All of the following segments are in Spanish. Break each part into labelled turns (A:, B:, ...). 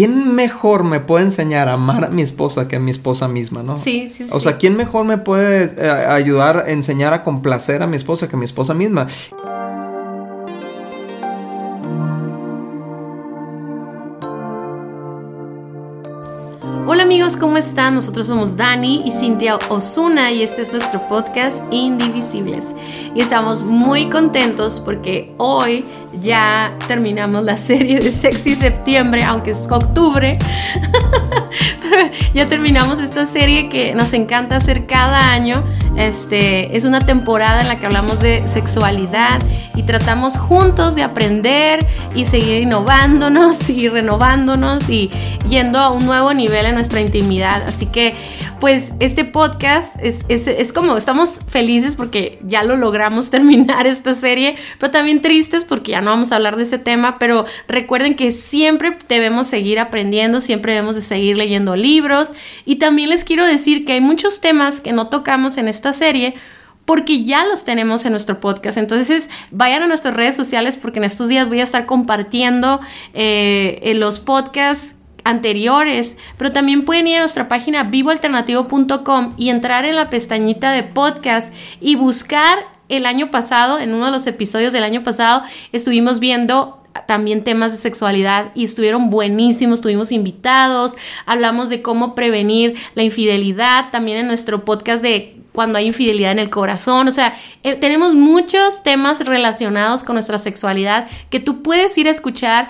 A: ¿quién mejor me puede enseñar a amar a mi esposa que a mi esposa misma, no?
B: Sí, sí, sí.
A: O sea, ¿quién mejor me puede eh, ayudar a enseñar a complacer a mi esposa que a mi esposa misma?
B: Amigos, ¿cómo están? Nosotros somos Dani y Cintia Osuna y este es nuestro podcast Indivisibles. Y estamos muy contentos porque hoy ya terminamos la serie de Sexy Septiembre, aunque es octubre. Pero ya terminamos esta serie que nos encanta hacer cada año. Este, es una temporada en la que hablamos de sexualidad y tratamos juntos de aprender y seguir innovándonos y renovándonos y yendo a un nuevo nivel en nuestra intimidad. Así que pues este podcast es, es, como, estamos felices porque ya lo logramos terminar esta serie, pero también tristes porque ya no vamos a hablar de ese tema, pero recuerden que siempre debemos seguir aprendiendo, siempre debemos de seguir leyendo libros y también les quiero decir que hay muchos temas que no tocamos en esta serie porque ya los tenemos en nuestro podcast. Entonces vayan a nuestras redes sociales porque en estos días voy a estar compartiendo eh, los podcasts anteriores, pero también pueden ir a nuestra página vivoalternativo.com y entrar en la pestañita de podcast y buscar el año pasado, en uno de los episodios del año pasado, estuvimos viendo también temas de sexualidad y estuvieron buenísimos, tuvimos invitados, hablamos de cómo prevenir la infidelidad, también en nuestro podcast de cuando hay infidelidad en el corazón, o sea, eh, tenemos muchos temas relacionados con nuestra sexualidad que tú puedes ir a escuchar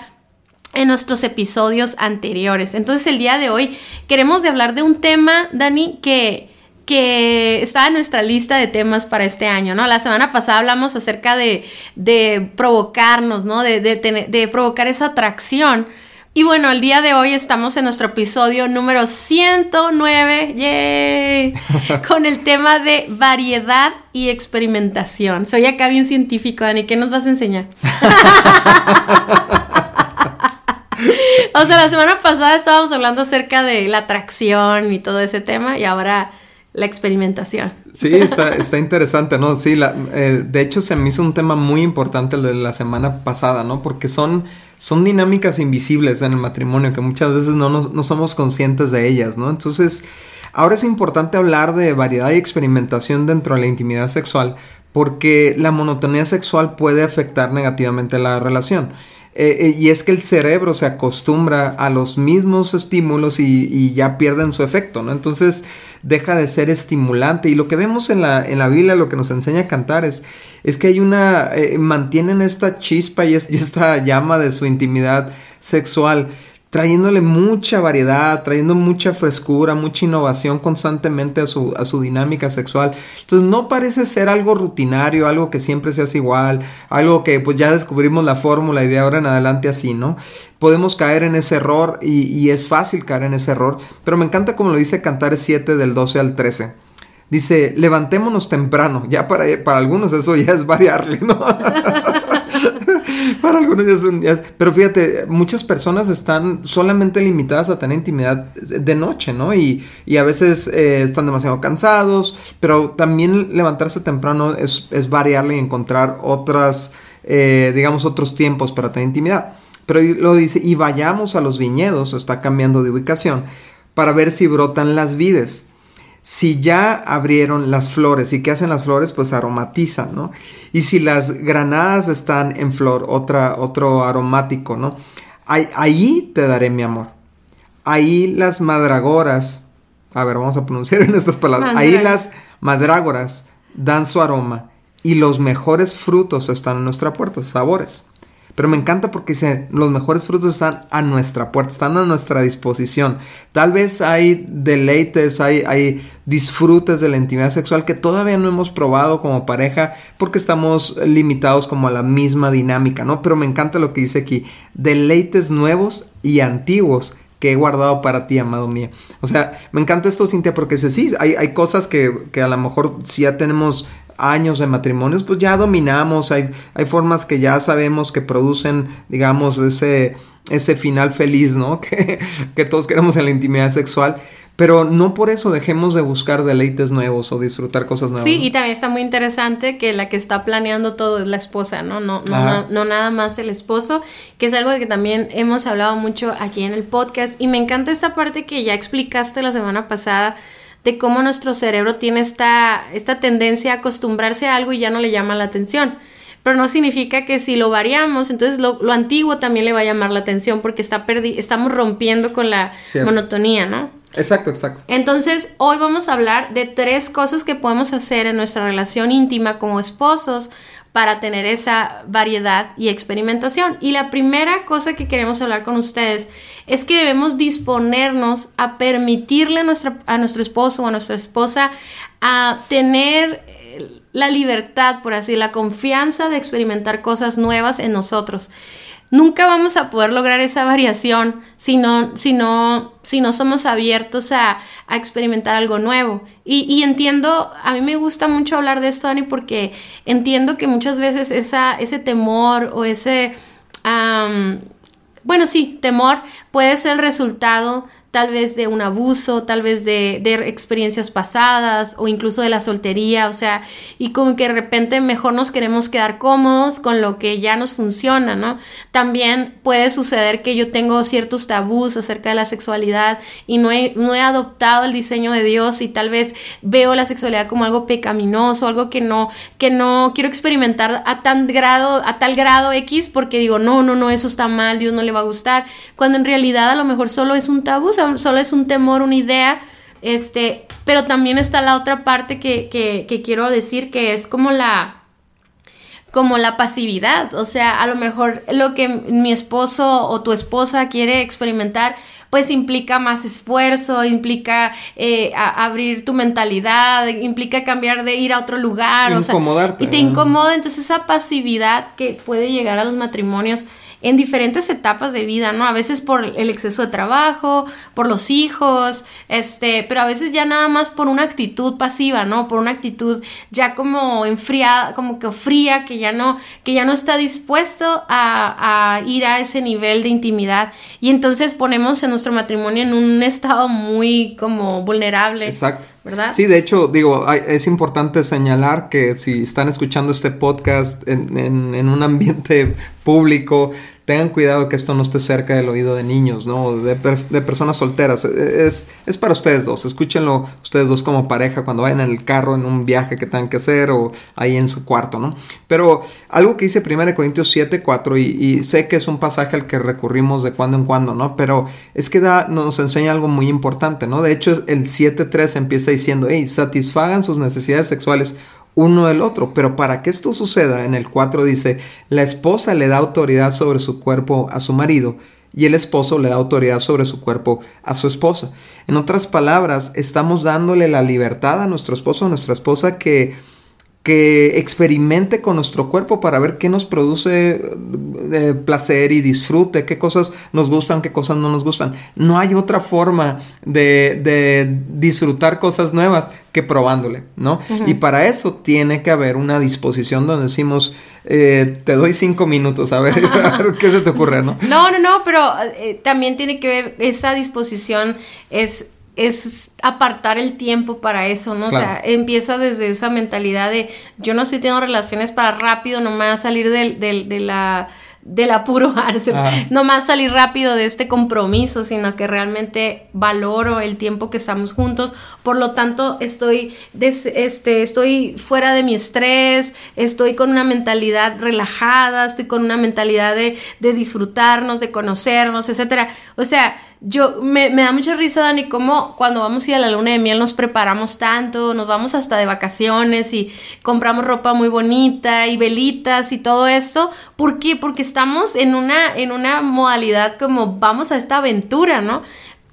B: en nuestros episodios anteriores. Entonces el día de hoy queremos de hablar de un tema, Dani, que, que está en nuestra lista de temas para este año, ¿no? La semana pasada hablamos acerca de, de provocarnos, ¿no? De, de, de provocar esa atracción. Y bueno, el día de hoy estamos en nuestro episodio número 109, ¡yay! con el tema de variedad y experimentación. Soy acá bien científico, Dani, ¿qué nos vas a enseñar? o sea, la semana pasada estábamos hablando acerca de la atracción y todo ese tema y ahora la experimentación.
A: Sí, está, está interesante, ¿no? Sí, la, eh, de hecho se me hizo un tema muy importante el de la semana pasada, ¿no? Porque son, son dinámicas invisibles en el matrimonio que muchas veces no, no somos conscientes de ellas, ¿no? Entonces, ahora es importante hablar de variedad y experimentación dentro de la intimidad sexual porque la monotonía sexual puede afectar negativamente la relación. Eh, eh, y es que el cerebro se acostumbra a los mismos estímulos y, ya pierden su efecto, ¿no? Entonces deja de ser estimulante. Y lo que vemos en la, en la Biblia, lo que nos enseña a cantar es, es que hay una, eh, mantienen esta chispa y esta llama de su intimidad sexual trayéndole mucha variedad, trayendo mucha frescura, mucha innovación constantemente a su, a su dinámica sexual. Entonces no parece ser algo rutinario, algo que siempre se hace igual, algo que pues ya descubrimos la fórmula y de ahora en adelante así, ¿no? Podemos caer en ese error y, es fácil caer en ese error, pero me encanta como lo dice Cantares 7 del 12 al 13. Dice, levantémonos temprano. Ya para, para algunos eso ya es variarle, ¿no? para algunos ya Pero fíjate, muchas personas están solamente limitadas a tener intimidad de noche, ¿no? Y, y a veces eh, están demasiado cansados, pero también levantarse temprano es, es variarle y encontrar otras, eh, digamos, otros tiempos para tener intimidad. Pero lo dice, y vayamos a los viñedos, está cambiando de ubicación, para ver si brotan las vides si ya abrieron las flores y qué hacen las flores pues aromatizan, ¿no? Y si las granadas están en flor, otra, otro aromático, ¿no? Ahí, ahí te daré mi amor. Ahí las madragoras, a ver, vamos a pronunciar en estas palabras, ahí las madrágoras dan su aroma y los mejores frutos están en nuestra puerta, sabores. Pero me encanta porque dice, los mejores frutos están a nuestra puerta, están a nuestra disposición. Tal vez hay deleites, hay, hay disfrutes de la intimidad sexual que todavía no hemos probado como pareja porque estamos limitados como a la misma dinámica, ¿no? Pero me encanta lo que dice aquí, deleites nuevos y antiguos que he guardado para ti, amado mío. O sea, me encanta esto, Cintia, porque sí, hay, hay cosas que, que, a lo mejor si ya tenemos años de matrimonios, pues ya dominamos, hay, hay formas que ya sabemos que producen, digamos, ese, ese final feliz, ¿no? Que, que todos queremos en la intimidad sexual. Pero no por eso dejemos de buscar deleites nuevos o disfrutar cosas nuevas.
B: Sí, y también está muy interesante que la que está planeando todo es la esposa, ¿no? No, no, no, nada más el esposo, que es algo de que también hemos hablado mucho aquí en el podcast. Y me encanta esta parte que ya explicaste la semana pasada de cómo nuestro cerebro tiene esta, esta tendencia a acostumbrarse a algo y ya no le llama la atención pero no significa que si lo variamos, entonces lo, antiguo también le va a llamar la atención porque está estamos rompiendo con la monotonía, ¿no?
A: Exacto, exacto.
B: Entonces, hoy vamos a hablar de tres cosas que podemos hacer en nuestra relación íntima como esposos para tener esa variedad y experimentación. Y la primera cosa que queremos hablar con ustedes es que debemos disponernos a permitirle a, nuestra, a nuestro esposo o a nuestra esposa a tener la libertad, por así, la confianza de experimentar cosas nuevas en nosotros. Nunca vamos a poder lograr esa variación si no, si no, si no somos abiertos a, experimentar algo nuevo. Y, entiendo, a mí me gusta mucho hablar de esto, Dani, porque entiendo que muchas veces ese temor o ese, bueno, sí, temor puede ser el resultado tal vez de un abuso, tal vez de, experiencias pasadas o incluso de la soltería, o sea, y como que de repente mejor nos queremos quedar cómodos con lo que ya nos funciona, ¿no? También puede suceder que yo tengo ciertos tabús acerca de la sexualidad y no he, no he adoptado el diseño de Dios y tal vez veo la sexualidad como algo pecaminoso, algo que no, que no quiero experimentar a tan grado, a tal grado X porque digo, no, no, no, eso está mal, Dios no le va a gustar, cuando en realidad a lo mejor solo es un tabú, solo es un temor, una idea, este, pero también está la otra parte que, que, quiero decir que es como la como la pasividad, o sea, a lo mejor lo que mi esposo o tu esposa quiere experimentar, pues implica más esfuerzo, implica eh, abrir tu mentalidad, implica cambiar de ir a otro lugar, o sea, y te incomoda, entonces esa pasividad que puede llegar a los matrimonios, en diferentes etapas de vida, ¿no? A veces por el exceso de trabajo, por los hijos, este, pero a veces ya nada más por una actitud pasiva, ¿no? Por una actitud ya como enfriada, como que fría, que ya no, que ya no está dispuesto a, a ir a ese nivel de intimidad. Y entonces ponemos en nuestro matrimonio en un estado muy como vulnerable.
A: Exacto. ¿verdad? Sí, de hecho, digo, es importante señalar que si están escuchando este podcast en, en, en un ambiente público, tengan cuidado que esto no esté cerca del oído de niños, ¿no? De, personas solteras. E, es, es para ustedes dos. Escúchenlo ustedes dos como pareja cuando vayan en el carro, en un viaje que tengan que hacer o ahí en su cuarto, ¿no? Pero algo que dice 1 Corintios 7, 4 y, y, sé que es un pasaje al que recurrimos de cuando en cuando, ¿no? Pero es que da, nos enseña algo muy importante, ¿no? De hecho, el 7.3 empieza diciendo, hey, satisfagan sus necesidades sexuales uno del otro. Pero para que esto suceda, en el 4 dice, la esposa le da autoridad sobre su cuerpo a su marido y el esposo le da autoridad sobre su cuerpo a su esposa. En otras palabras, estamos dándole la libertad a nuestro esposo, a nuestra esposa que que experimente con nuestro cuerpo para ver qué nos produce eh, placer y disfrute, qué cosas nos gustan, qué cosas no nos gustan. No hay otra forma de, disfrutar cosas nuevas que probándole, ¿no? Y para eso tiene que haber una disposición donde decimos, eh, te doy cinco minutos, a ver, qué se te ocurre, ¿no?
B: No, no, no, pero eh, también tiene que ver, esa disposición es es apartar el tiempo para eso, ¿no? O sea, empieza desde esa mentalidad de yo no estoy teniendo relaciones para rápido nomás salir del, del, de la del apuro, no más salir rápido de este compromiso, sino que realmente valoro el tiempo que estamos juntos, por lo tanto estoy, este, estoy fuera de mi estrés, estoy con una mentalidad relajada, estoy con una mentalidad de, de disfrutarnos, de conocernos, etcétera. O sea, yo me, me, da mucha risa, Dani, como cuando vamos a ir a la luna de miel nos preparamos tanto, nos vamos hasta de vacaciones y compramos ropa muy bonita y velitas y todo eso. ¿Por qué? Porque estamos en una, en una modalidad como vamos a esta aventura, ¿no?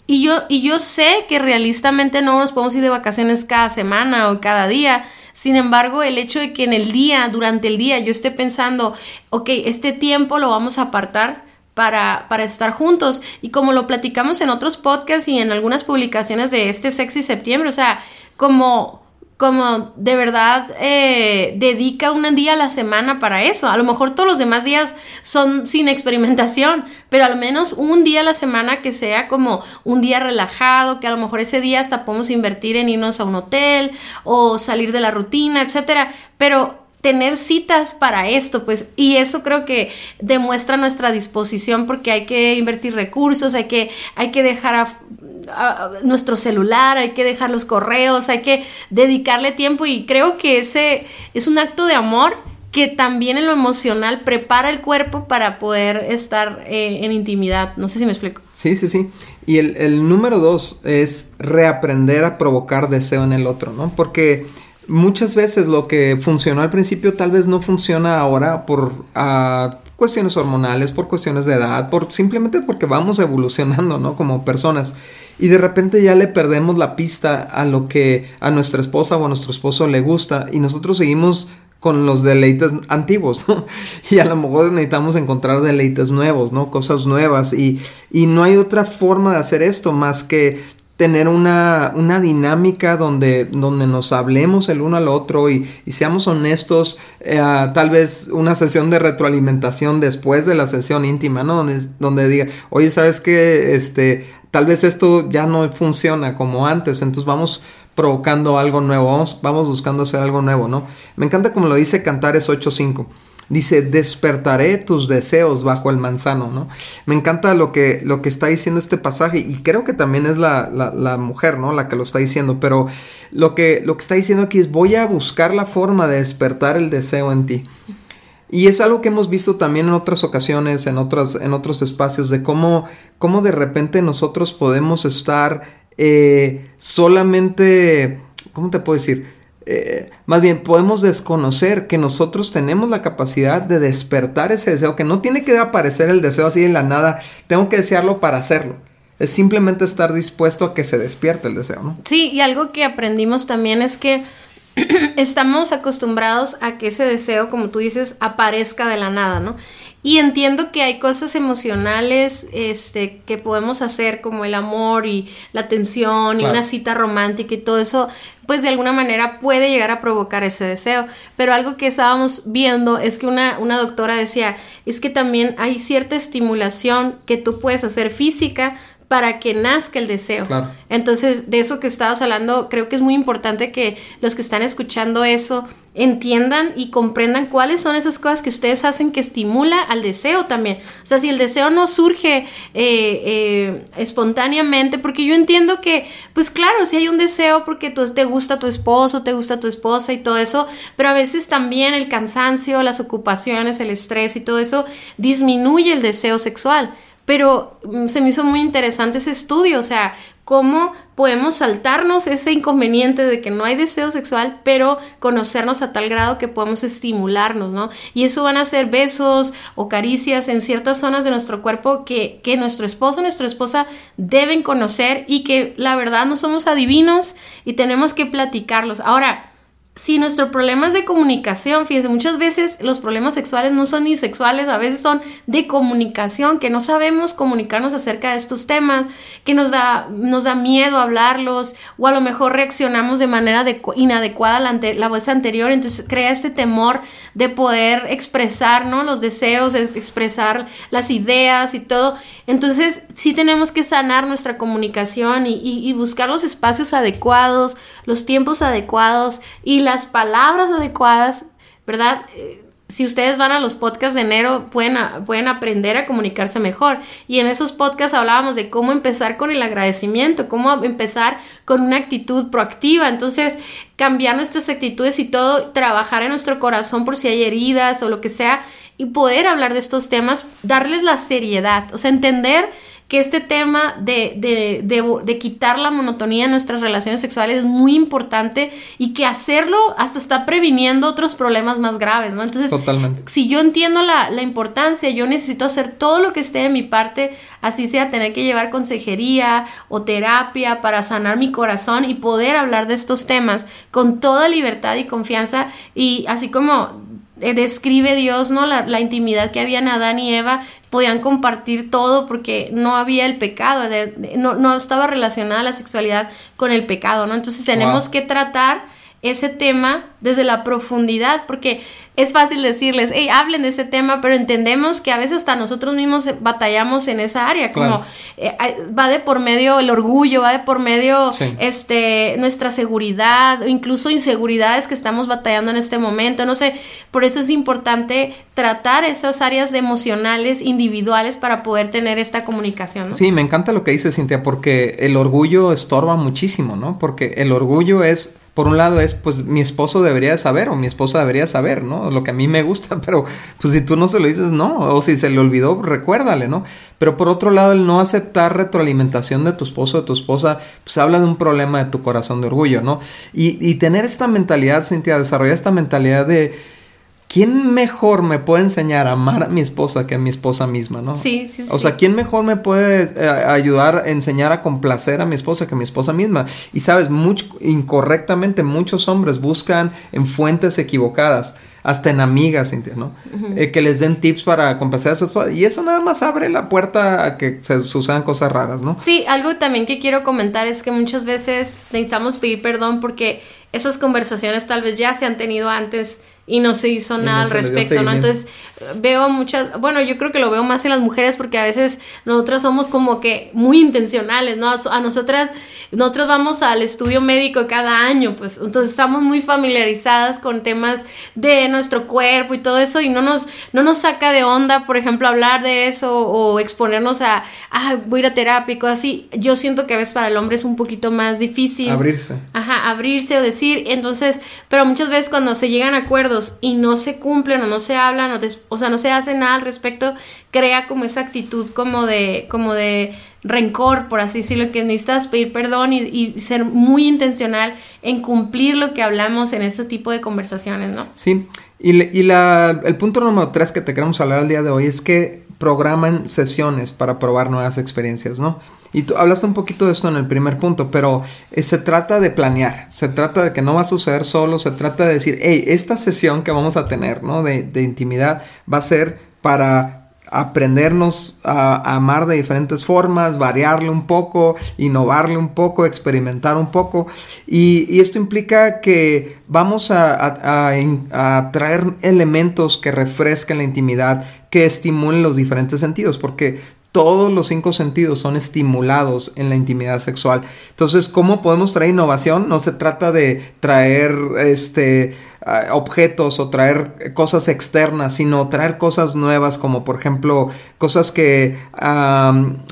B: Y yo, y yo sé que realistamente no nos podemos ir de vacaciones cada semana o cada día. Sin embargo, el hecho de que en el día, durante el día, yo esté pensando, ok, este tiempo lo vamos a apartar para, para, estar juntos. Y como lo platicamos en otros podcasts y en algunas publicaciones de este Sexy Septiembre, o sea, como como de verdad eh, dedica un día a la semana para eso. A lo mejor todos los demás días son sin experimentación, pero al menos un día a la semana que sea como un día relajado, que a lo mejor ese día hasta podemos invertir en irnos a un hotel o salir de la rutina, etcétera. Pero tener citas para esto, pues, y eso creo que demuestra nuestra disposición porque hay que invertir recursos, hay que, hay que dejar nuestro celular, hay que dejar los correos, hay que dedicarle tiempo y creo que ese es un acto de amor que también en lo emocional prepara el cuerpo para poder estar eh, en intimidad. No sé si me explico.
A: Sí, sí, sí. Y el número dos es reaprender a provocar deseo en el otro, ¿no? Porque muchas veces lo que funcionó al principio tal vez no funciona ahora por ah, cuestiones hormonales, por cuestiones de edad, por simplemente porque vamos evolucionando, ¿no? Como personas. Y de repente ya le perdemos la pista a lo que a nuestra esposa o a nuestro esposo le gusta y nosotros seguimos con los deleites antiguos, ¿no? Y a lo mejor necesitamos encontrar deleites nuevos, ¿no? Cosas nuevas y, y no hay otra forma de hacer esto más que tener una, una dinámica donde, donde nos hablemos el uno al otro y, seamos honestos, eh, tal vez una sesión de retroalimentación después de la sesión íntima, ¿no? Donde, donde diga, oye, ¿sabes qué? Este, tal vez esto ya no funciona como antes, entonces vamos provocando algo nuevo, vamos, vamos buscando hacer algo nuevo, ¿no? Me encanta como lo dice Cantares 8.5. Dice, despertaré tus deseos bajo el manzano, ¿no? Me encanta lo que, lo que está diciendo este pasaje y creo que también es la, la, mujer, ¿no? La que lo está diciendo, pero lo que, lo que está diciendo aquí es, voy a buscar la forma de despertar el deseo en ti. Y es algo que hemos visto también en otras ocasiones, en, otras, en otros espacios, de cómo, cómo de repente nosotros podemos estar eh, solamente, ¿cómo te puedo decir? Eh, más bien podemos desconocer que nosotros tenemos la capacidad de despertar ese deseo, que no tiene que aparecer el deseo así de la nada, tengo que desearlo para hacerlo. Es simplemente estar dispuesto a que se despierte el deseo.
B: Sí, y algo que aprendimos también es que estamos acostumbrados a que ese deseo, como tú dices, aparezca de la nada, ¿no? Y entiendo que hay cosas emocionales este, que podemos hacer, como el amor y la atención y una cita romántica y todo eso, pues de alguna manera puede llegar a provocar ese deseo. Pero algo que estábamos viendo es que una, una doctora decía, es que también hay cierta estimulación que tú puedes hacer física para que nazca el deseo. Entonces, de eso que estabas hablando, creo que es muy importante que los que están escuchando eso entiendan y comprendan cuáles son esas cosas que ustedes hacen que estimula al deseo también. O sea, si el deseo no surge eh, eh, espontáneamente, porque yo entiendo que, pues claro, si hay un deseo porque tú, te gusta tu esposo, te gusta tu esposa y todo eso, pero a veces también el cansancio, las ocupaciones, el estrés y todo eso disminuye el deseo sexual pero mm, se me hizo muy interesante ese estudio, o sea, cómo podemos saltarnos ese inconveniente de que no hay deseo sexual, pero conocernos a tal grado que podemos estimularnos, ¿no? Y eso van a ser besos o caricias en ciertas zonas de nuestro cuerpo que, que nuestro esposo o nuestra esposa deben conocer y que la verdad no somos adivinos y tenemos que platicarlos. Ahora, si nuestro problema es de comunicación, fíjense, muchas veces los problemas sexuales no son ni sexuales, a veces son de comunicación, que no sabemos comunicarnos acerca de estos temas, que nos da, nos da miedo hablarlos, o a lo mejor reaccionamos de manera inadecuada la, la vez anterior, entonces crea este temor de poder expresar ¿no? los deseos, expresar las ideas y todo. Entonces sí tenemos que sanar nuestra comunicación y, y buscar los espacios adecuados, los tiempos adecuados y las palabras adecuadas, ¿verdad? Eh, si ustedes van a los podcasts de enero, pueden, pueden aprender a comunicarse mejor. Y en esos podcasts hablábamos de cómo empezar con el agradecimiento, cómo empezar con una actitud proactiva. Entonces, cambiar nuestras actitudes y todo, trabajar en nuestro corazón por si hay heridas o lo que sea, y poder hablar de estos temas, darles la seriedad, o sea, entender que este tema de, de, de, de, quitar la monotonía en nuestras relaciones sexuales es muy importante y que hacerlo hasta está previniendo otros problemas más graves, ¿no? Entonces,
A: Totalmente.
B: si yo entiendo la, la, importancia, yo necesito hacer todo lo que esté de mi parte, así sea tener que llevar consejería o terapia para sanar mi corazón y poder hablar de estos temas con toda libertad y confianza y así como describe Dios, ¿no? La, intimidad que había en Adán y Eva, podían compartir todo porque no había el pecado, no, no estaba relacionada la sexualidad con el pecado, ¿no? Entonces tenemos que tratar ese tema desde la profundidad, porque es fácil decirles, hey, hablen de ese tema, pero entendemos que a veces hasta nosotros mismos batallamos en esa área, como eh, va de por medio el orgullo, va de por medio este, nuestra seguridad, o incluso inseguridades que estamos batallando en este momento, no sé, por eso es importante tratar esas áreas emocionales individuales para poder tener esta comunicación.
A: Sí, me encanta lo que dice Cintia, porque el orgullo estorba muchísimo, ¿no? Porque el orgullo es por un lado es, pues mi esposo debería saber o mi esposa debería saber, ¿no? Lo que a mí me gusta, pero pues si tú no se lo dices, no, o si se le olvidó, recuérdale, ¿no? Pero por otro lado, el no aceptar retroalimentación de tu esposo o de tu esposa, pues habla de un problema de tu corazón de orgullo, ¿no? Y, tener esta mentalidad, Cintia, desarrollar esta mentalidad de ¿quién mejor me puede enseñar a amar a mi esposa que a mi esposa misma, no?
B: Sí, sí, sí.
A: O sea, ¿quién mejor me puede eh, ayudar a enseñar a complacer a mi esposa que a mi esposa misma? Y sabes, mucho, incorrectamente muchos hombres buscan en fuentes equivocadas hasta en amigas, ¿no? Eh, que les den tips para complacer a su esposa. Y eso nada más abre la puerta a que se sucedan cosas raras, ¿no?
B: Sí, algo también que quiero comentar es que muchas veces necesitamos pedir perdón porque esas conversaciones tal vez ya se han tenido antes y no se hizo nada al respecto, ¿no? Entonces veo muchas, bueno, yo creo que lo veo más en las mujeres porque a veces nosotras somos como que muy intencionales, ¿no? A nosotras, nosotros vamos al estudio médico cada año, pues entonces estamos muy familiarizadas con temas de nuestro cuerpo y todo eso y no nos, no nos saca de onda, por ejemplo, hablar de eso o exponernos a, ah, voy a ir a terapia y cosas así. Yo siento que a veces para el hombre es un poquito más difícil.
A: Abrirse.
B: Ajá, abrirse o decir, entonces, pero muchas veces cuando se llegan a acuerdos, y no se cumplen o no se hablan o, sea, no se hace nada al respecto, crea como esa actitud como de, como de rencor, por así decirlo, que necesitas pedir perdón y, ser muy intencional en cumplir lo que hablamos en ese tipo de conversaciones, ¿no?
A: Sí, y, y la, el punto número tres que te queremos hablar el día de hoy es que programan sesiones para probar nuevas experiencias, ¿no? Y tú hablaste un poquito de esto en el primer punto, pero eh, se trata de planear, se trata de que no va a suceder solo, se trata de decir, hey, esta sesión que vamos a tener, ¿no? De, de intimidad va a ser para aprendernos a, amar de diferentes formas, variarle un poco, innovarle un poco, experimentar un poco. Y, esto implica que vamos a, a, traer elementos que refresquen la intimidad, que estimulen los diferentes sentidos, porque todos los cinco sentidos son estimulados en la intimidad sexual. Entonces, ¿cómo podemos traer innovación? No se trata de traer este objetos o traer cosas externas, sino traer cosas nuevas como por ejemplo cosas que,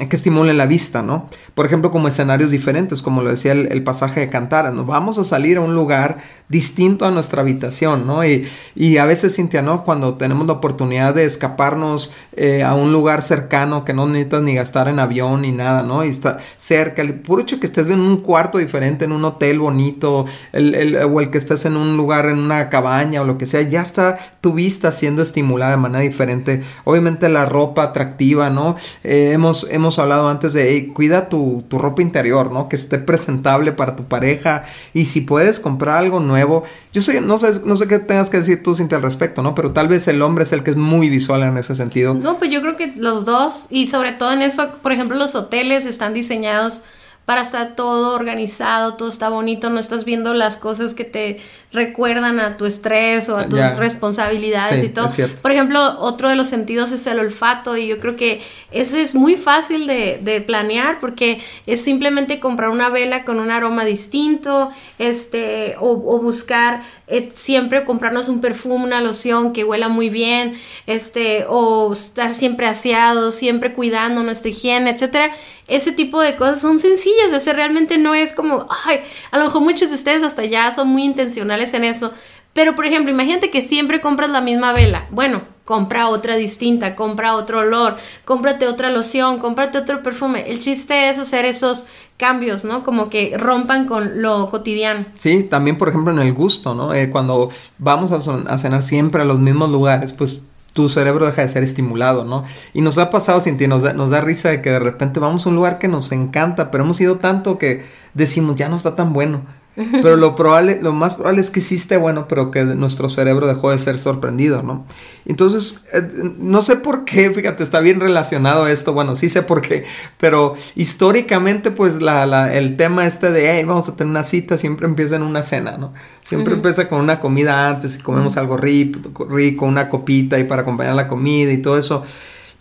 A: que estimulen la vista, ¿no? Por ejemplo como escenarios diferentes, como lo decía el, pasaje de Cantara, nos vamos a salir a un lugar distinto a nuestra habitación, ¿no? Y, y a veces, Cintia, ¿no? Cuando tenemos la oportunidad de escaparnos eh, a un lugar cercano que no necesitas ni gastar en avión ni nada, ¿no? Y está cerca, el puro hecho que estés en un cuarto diferente, en un hotel bonito, el, o el que estés en un lugar, en una cabaña o lo que sea, ya está tu vista siendo estimulada de manera diferente. Obviamente la ropa atractiva, ¿no? Eh, hemos, hemos hablado antes de, cuida tu, tu ropa interior, ¿no? Que esté presentable para tu pareja y si puedes comprar algo nuevo, yo sé, no sé, no sé qué tengas que decir tú, Cintia, al respecto, ¿no? Pero tal vez el hombre es el que es muy visual en ese sentido.
B: No, pues yo creo que los dos, y sobre todo en eso, por ejemplo, los hoteles están diseñados para estar todo organizado, todo está bonito, no estás viendo las cosas que te recuerdan a tu estrés o a tus responsabilidades y todo. Por ejemplo, otro de los sentidos es el olfato y yo creo que ese es muy fácil de, de planear porque es simplemente comprar una vela con un aroma distinto, este, o, o buscar eh, siempre comprarnos un perfume, una loción que huela muy bien, este, o estar siempre aseado, siempre cuidando nuestra higiene, etcétera. Ese tipo de cosas son sencillas hacer, realmente no es como, ay, a lo mejor muchos de ustedes hasta ya son muy intencionales en eso, pero por ejemplo, imagínate que siempre compras la misma vela. Bueno, compra otra distinta, compra otro olor, cómprate otra loción, cómprate otro perfume. El chiste es hacer esos cambios, ¿no? Como que rompan con lo cotidiano.
A: Sí, también por ejemplo en el gusto, ¿no? Eh, cuando vamos a, cenar siempre a los mismos lugares, pues tu cerebro deja de ser estimulado, ¿no? Y nos ha pasado, sin ti, nos da, nos da risa de que de repente vamos a un lugar que nos encanta, pero hemos ido tanto que decimos, ya no está tan bueno Pero lo probable, lo más probable es que sí esté bueno, pero que nuestro cerebro dejó de ser sorprendido, ¿no? Entonces, eh, no sé por qué, fíjate, está bien relacionado esto, bueno, sí sé por qué, pero históricamente, pues la, el tema este de, hey, vamos a tener una cita, siempre empieza en una cena, ¿no? Siempre empieza con una comida antes y comemos algo rico, rico, una copita y para acompañar la comida y todo eso.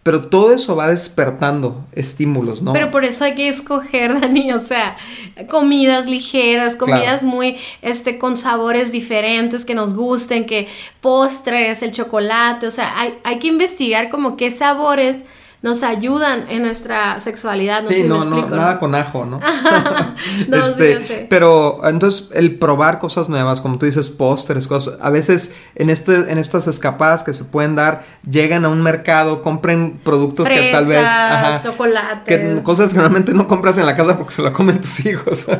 A: Pero todo eso va despertando estímulos, ¿no?
B: Pero por eso hay que escoger, Dani, o sea, comidas ligeras, comidas muy, este, con sabores diferentes que nos gusten, que postres, el chocolate, o sea, hay, hay que investigar como qué sabores nos ayudan en nuestra sexualidad.
A: No sí, no, no, nada con ajo, ¿no? no este, Pero entonces el probar cosas nuevas, como tú dices, pósteres, cosas, a veces en este, en estas escapadas que se pueden dar, llegan a un mercado, compren productos que tal vez,
B: ajá, chocolate,
A: cosas que normalmente no compras en la casa porque se lo comen tus hijos.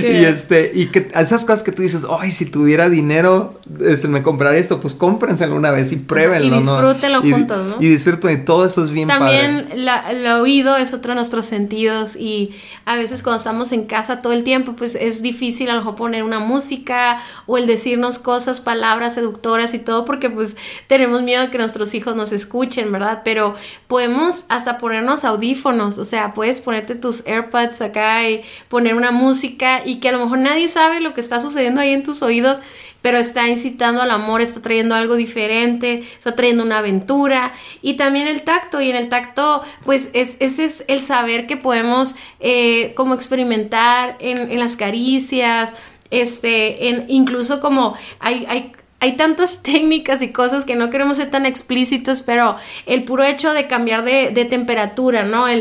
A: y este, y que esas cosas que tú dices, ay, si tuviera dinero, este, me compraría esto, pues cómprenselo una vez y pruébenlo,
B: Y disfrútenlo juntos, ¿no?
A: Y disfruten, y todo eso es bien
B: También el oído es otro de nuestros sentidos, y a veces cuando estamos en casa todo el tiempo, pues es difícil a lo mejor poner una música o el decirnos cosas, palabras seductoras y todo, porque pues tenemos miedo de que nuestros hijos nos escuchen, ¿verdad? Pero podemos hasta ponernos audífonos, o sea, puedes ponerte tus AirPods acá y poner una música y que a lo mejor nadie sabe lo que está sucediendo ahí en tus oídos, pero está incitando al amor, está trayendo algo diferente, está trayendo una aventura y también el tacto y en el tacto pues es, ese es el saber que podemos eh, como experimentar en, las caricias, este, en, incluso como hay, hay hay tantas técnicas y cosas que no queremos ser tan explícitos, pero el puro hecho de cambiar de, temperatura, ¿no? El,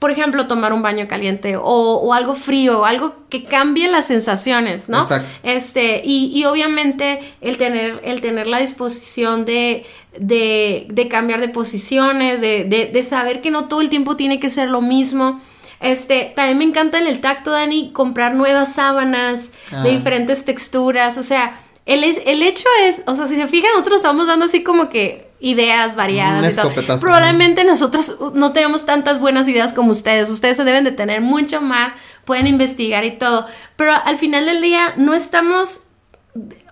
B: por ejemplo, tomar un baño caliente o, algo frío, algo que cambie las sensaciones, ¿no? Exacto. Este, y, obviamente el tener, el tener la disposición de, de, cambiar de posiciones, de, saber que no todo el tiempo tiene que ser lo mismo. Este, también me encanta en el tacto, Dani, comprar nuevas sábanas de ah. diferentes texturas. O sea, el, el hecho es, o sea, si se fijan, nosotros estamos dando así como que ideas variadas. Y Probablemente nosotros no tenemos tantas buenas ideas como ustedes. Ustedes se deben de tener mucho más, pueden investigar y todo. Pero al final del día no estamos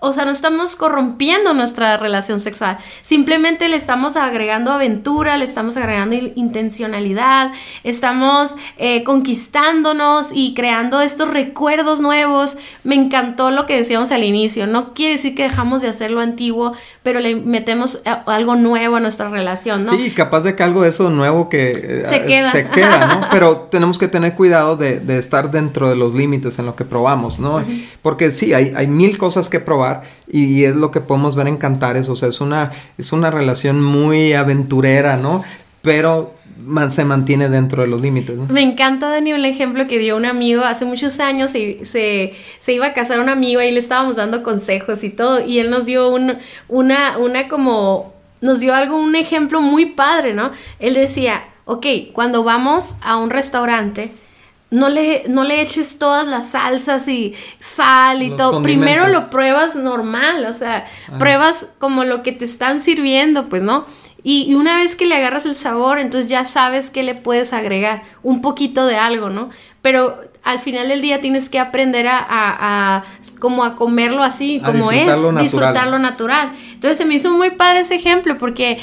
B: o sea, no estamos corrompiendo nuestra relación sexual, simplemente le estamos agregando aventura, le estamos agregando intencionalidad, estamos eh, conquistándonos y creando estos recuerdos nuevos. Me encantó lo que decíamos al inicio, no quiere decir que dejamos de hacer lo antiguo, pero le metemos eh, algo nuevo a nuestra relación, ¿no?
A: Sí, capaz de que algo de eso nuevo que
B: eh, se queda,
A: se queda ¿no? Pero tenemos que tener cuidado de, estar dentro de los límites en lo que probamos, ¿no? Porque sí, hay, hay mil cosas que probar y es lo que podemos ver en Cantares, o sea, es una, es una relación muy aventurera, ¿no? Pero se mantiene dentro de los límites. ¿no?
B: Me encanta, Dani, un ejemplo que dio un amigo hace muchos años, se, se, iba a casar un amigo y le estábamos dando consejos y todo, y él nos dio un, una, una como, nos dio algo, un ejemplo muy padre, ¿no? Él decía, ok, cuando vamos a un restaurante, no le, no le eches todas las salsas y sal y todo. Primero lo pruebas normal, o sea, pruebas como lo que te están sirviendo, pues, ¿no? Y, una vez que le agarras el sabor, entonces ya sabes que le puedes agregar un poquito de algo, ¿no? Pero al final del día tienes que aprender a, como a comerlo así, como es, disfrutarlo natural. Entonces se me hizo muy padre ese ejemplo, porque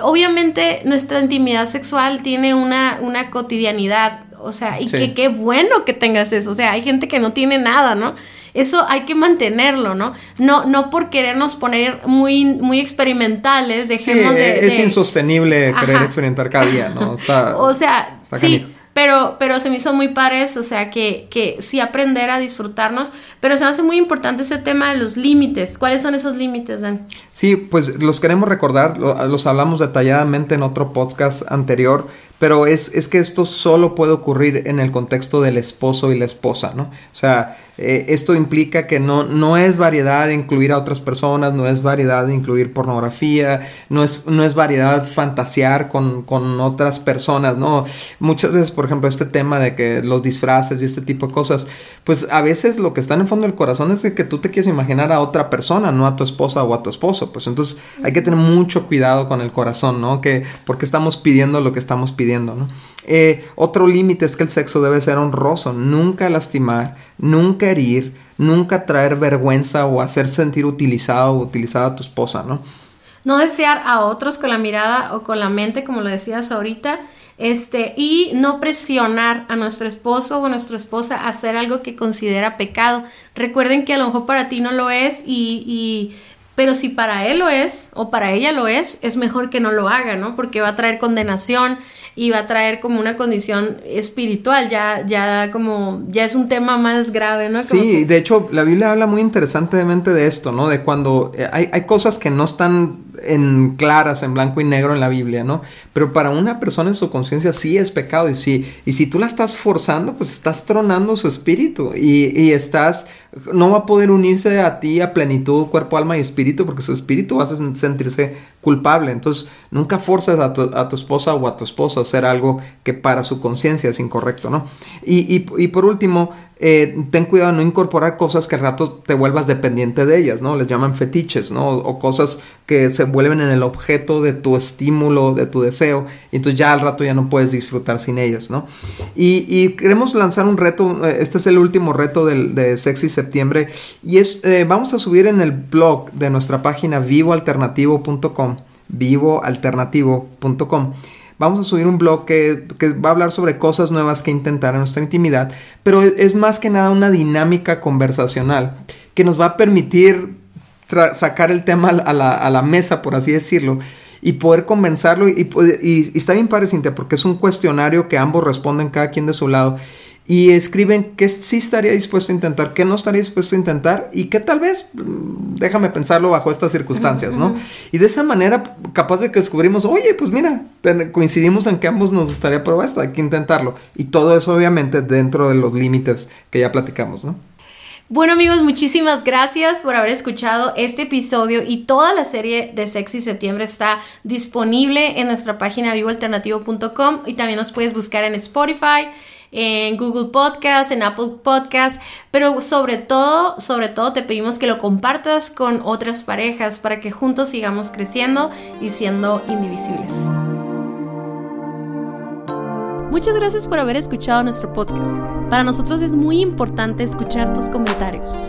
B: obviamente nuestra intimidad sexual tiene una, una cotidianidad o sea, y que qué bueno que tengas eso. O sea, hay gente que no tiene nada, ¿no? Eso hay que mantenerlo, ¿no? No, no por querernos poner muy, muy experimentales, dejemos de,
A: Es insostenible querer experimentar cada día, ¿no?
B: o sea, sí. Pero, pero se me hizo muy pares, o sea, que, que sí aprender a disfrutarnos, pero se me hace muy importante ese tema de los límites. ¿Cuáles son esos límites, Dan?
A: Sí, pues los queremos recordar, los hablamos detalladamente en otro podcast anterior, pero es, es que esto solo puede ocurrir en el contexto del esposo y la esposa, ¿no? O sea, eh, esto implica que no, no es variedad de incluir a otras personas, no es variedad de incluir pornografía, no es, no es variedad fantasear con, otras personas, ¿no? Muchas veces, por ejemplo, este tema de que los disfraces y este tipo de cosas, pues a veces lo que está en el fondo del corazón es que tú te quieres imaginar a otra persona, no a tu esposa o a tu esposo, pues entonces hay que tener mucho cuidado con el corazón, ¿no? Que porque estamos pidiendo lo que estamos pidiendo, ¿no? Eh, otro límite es que el sexo debe ser honroso, nunca lastimar, nunca herir, nunca traer vergüenza o hacer sentir utilizado o utilizada a tu esposa, ¿no?
B: No desear a otros con la mirada o con la mente, como lo decías ahorita, este, y no presionar a nuestro esposo o a nuestra esposa a hacer algo que considera pecado. Recuerden que a lo mejor para ti no lo es y, y pero si para él lo es o para ella lo es, es mejor que no lo haga, ¿no? Porque va a traer condenación y va a traer como una condición espiritual, ya, ya como, ya es un tema más grave, ¿no?
A: sí, de hecho, la Biblia habla muy interesantemente de esto, ¿no? De cuando eh, hay, hay cosas que no están en claras, en blanco y negro en la Biblia, ¿no? Pero para una persona en su conciencia sí es pecado y si, y si tú la estás forzando, pues estás tronando su espíritu y, y, estás, no va a poder unirse a ti a plenitud, cuerpo, alma y espíritu porque su espíritu va a sentirse culpable. Entonces, nunca forces a tu, a tu esposa o a tu esposo a hacer algo que para su conciencia es incorrecto, ¿no? Y, y, y por último, eh, ten cuidado de no incorporar cosas que al rato te vuelvas dependiente de ellas, ¿no? Les llaman fetiches, ¿no? O, cosas que se vuelven en el objeto de tu estímulo, de tu deseo, y entonces ya al rato ya no puedes disfrutar sin ellos, ¿no? Y, queremos lanzar un reto, eh, este es el último reto del, de Sexy Septiembre, y es, eh, vamos a subir en el blog de nuestra página vivoalternativo.com, vivoalternativo.com vamos a subir un blog que, va a hablar sobre cosas nuevas que intentar en nuestra intimidad, pero es, más que nada una dinámica conversacional que nos va a permitir sacar el tema a la, mesa, por así decirlo, y poder convencerlo. Y, está bien padre, porque es un cuestionario que ambos responden cada quien de su lado y escriben qué sí estaría dispuesto a intentar, qué no estaría dispuesto a intentar y qué tal vez, mm, déjame pensarlo bajo estas circunstancias, ¿no? Y de esa manera, capaz de que descubrimos, oye, pues mira, coincidimos en que ambos nos gustaría probar esto, hay que intentarlo. Y todo eso obviamente dentro de los límites que ya platicamos, ¿no?
B: Bueno amigos, muchísimas gracias por haber escuchado este episodio y toda la serie de Sexy Septiembre está disponible en nuestra página vivoalternativo.com y también nos puedes buscar en Spotify, en Google Podcast, en Apple Podcast, pero sobre todo, sobre todo te pedimos que lo compartas con otras parejas para que juntos sigamos creciendo y siendo indivisibles. Muchas gracias por haber escuchado nuestro podcast. Para nosotros es muy importante escuchar tus comentarios.